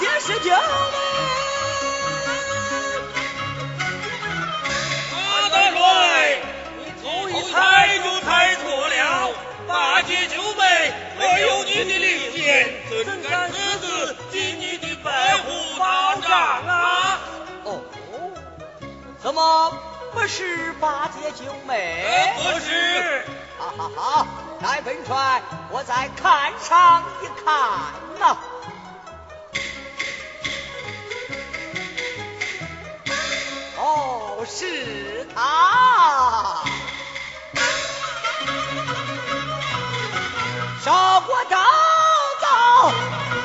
八戒十九吗？马大帅，你头一猜就猜错了。八戒九妹没有你的灵验，怎敢私自进你的白虎道场啊？哦，怎么不是八戒九妹？不是。哈哈哈！待本帅我再看上一看呐。哦，是他。烧锅刀灶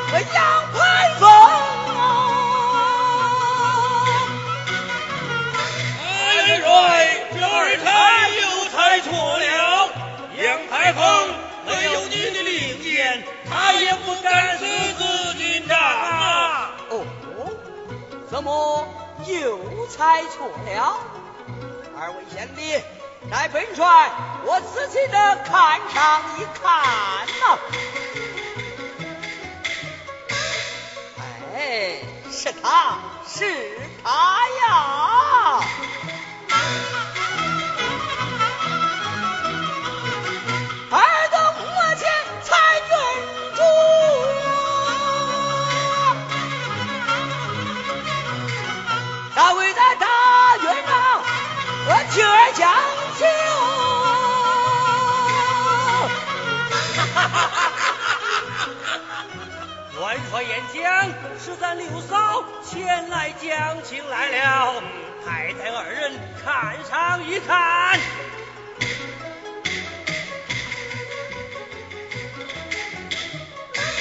和杨排风啊！二元帅，这二太又猜错了。杨排风没有你的令箭，他也不敢私自进帐啊。哦，怎么又猜错了？二位贤弟，待本帅我仔细的看上一看呐、哎，是他，是他呀！是咱六嫂前来讲情来了，太太二人看上一看。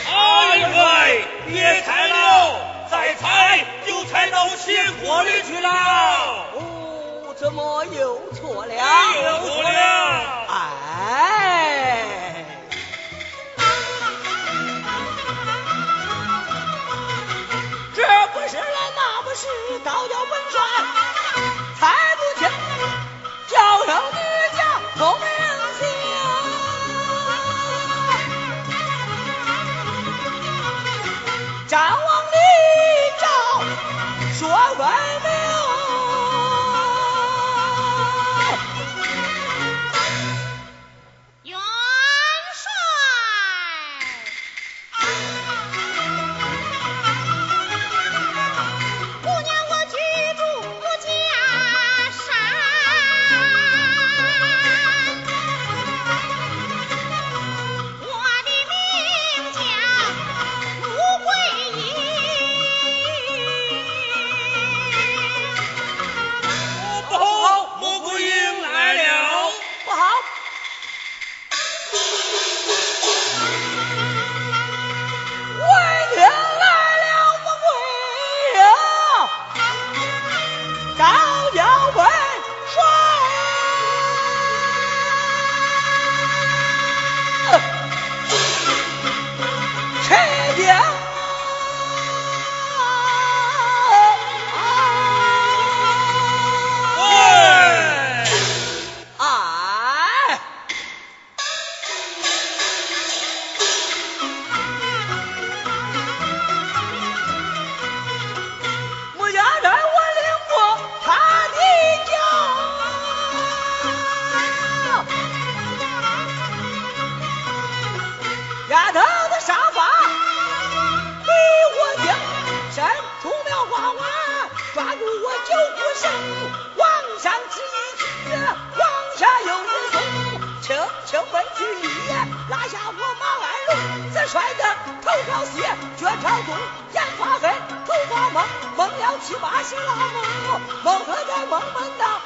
二元帅，别猜了，再猜就猜到邪火里去了。哦，怎么又错了？又错了。不是，七八十老母，闷和的闷闷的。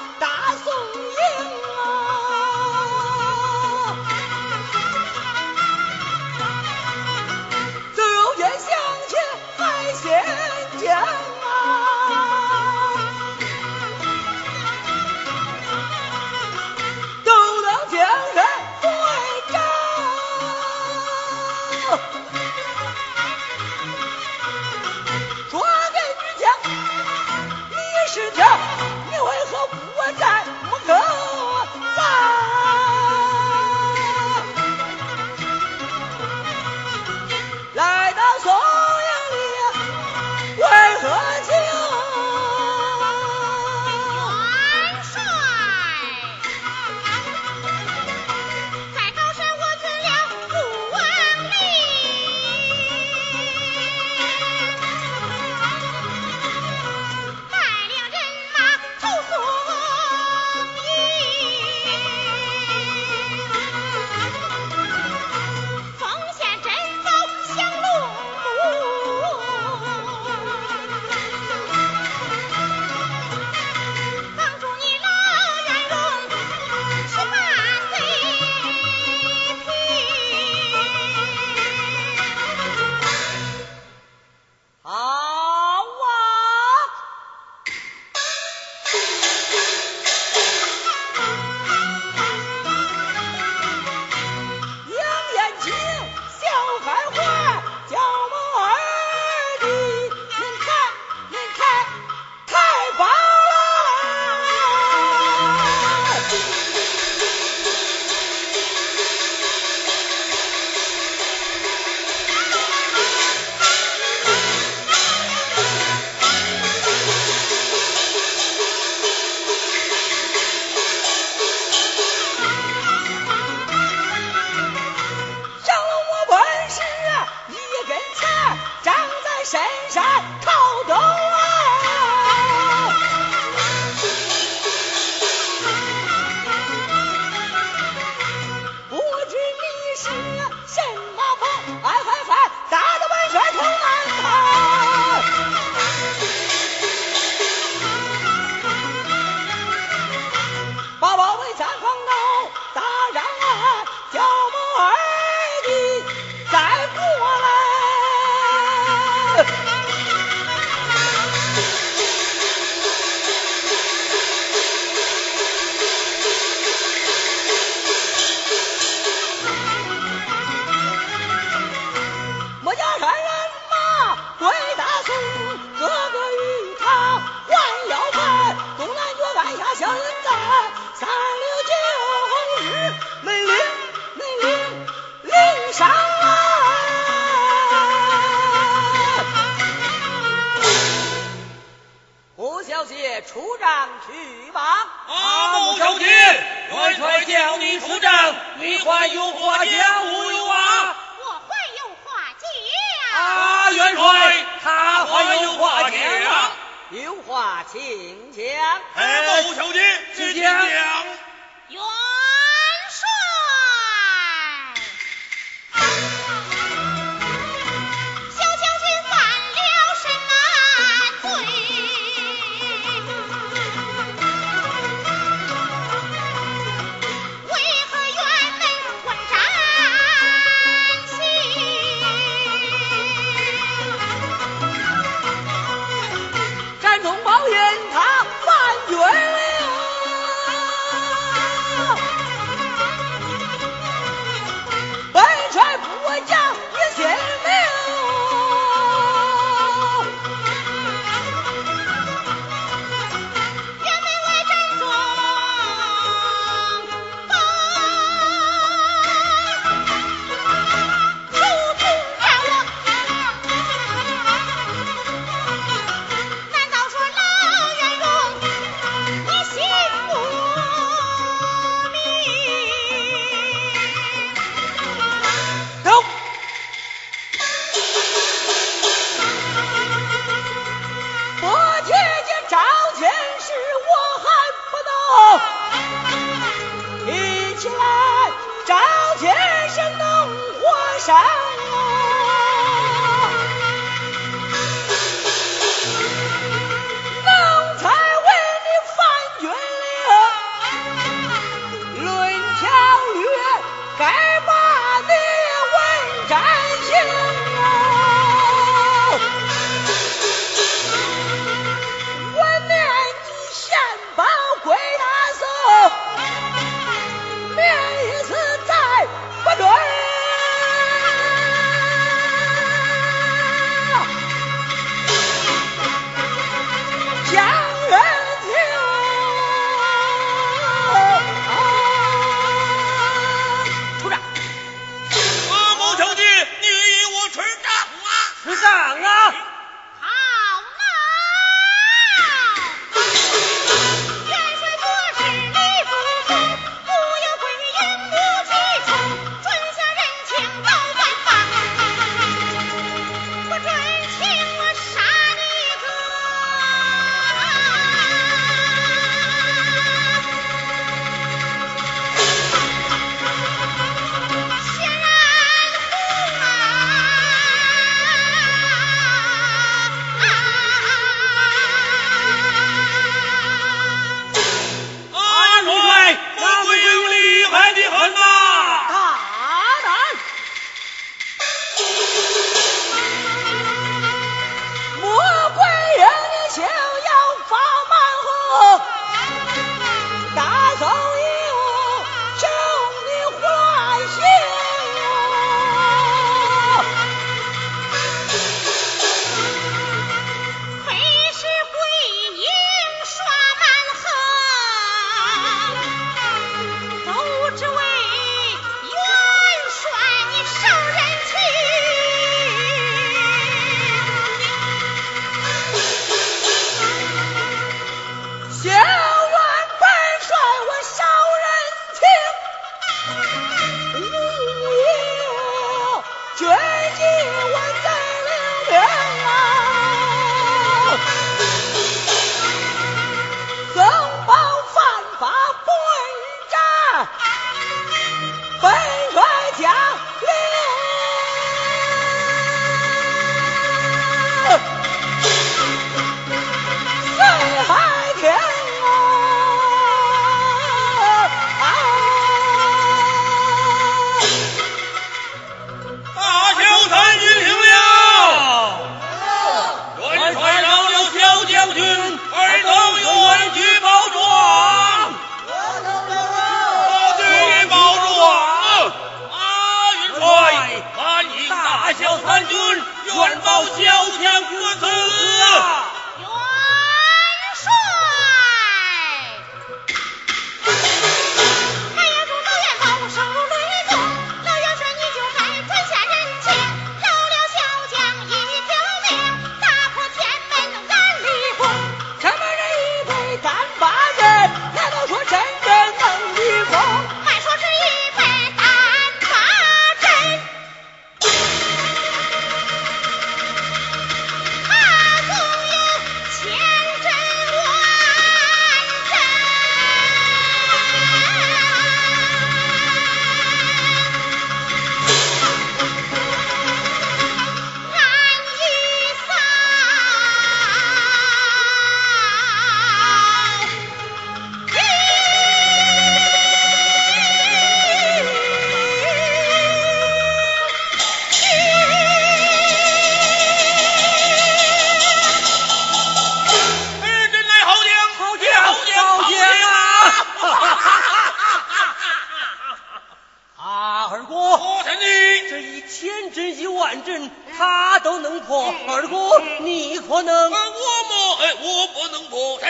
我走。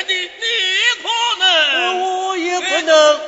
你你可能。我也可能。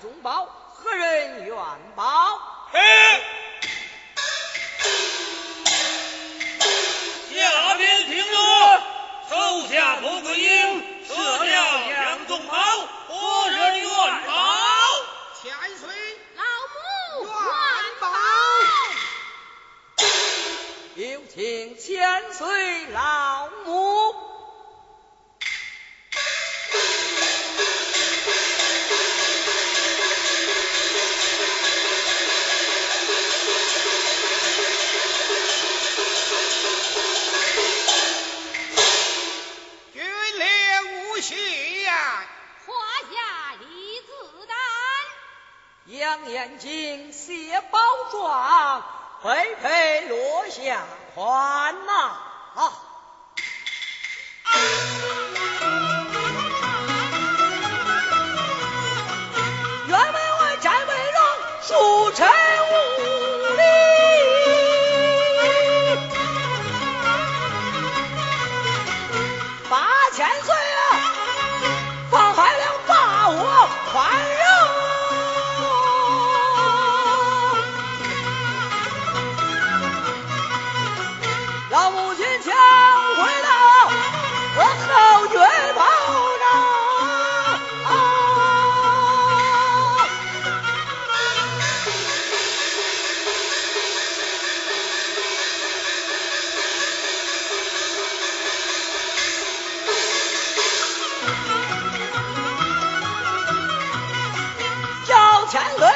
中包何人愿报嘿。下边听着手下不桂英射掉杨宗保何人愿保千岁老母愿保有请千岁来。child.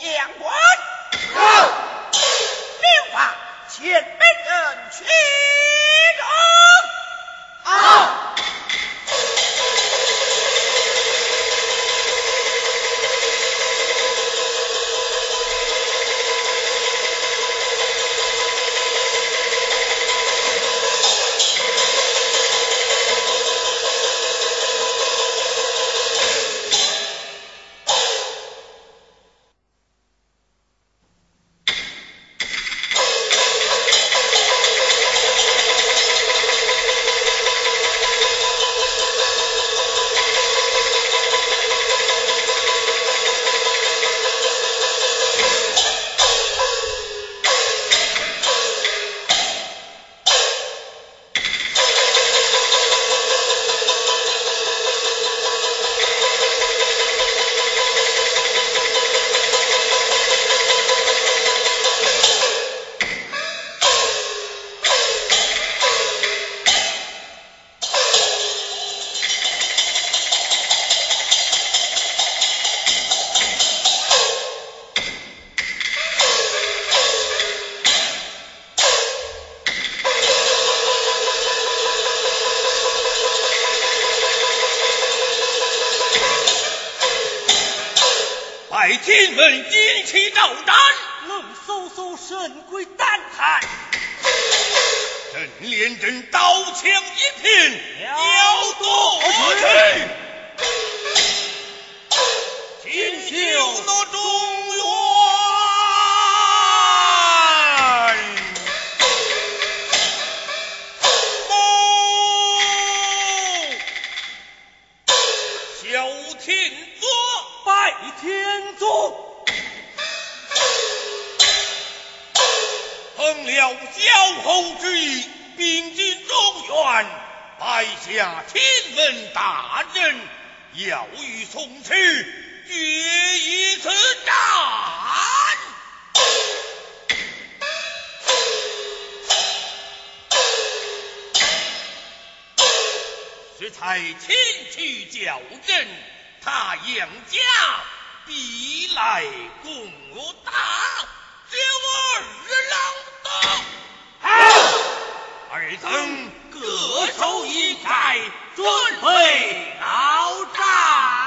众将官，兵法前金门金旗招展，冷飕飕神鬼胆寒。阵连阵刀枪一片，要夺去。锦绣罗中下天门大阵，要与宋池决一次战。这才前去叫阵，他杨家必来攻打，这我二郎。二等各守一寨，准备鏖战。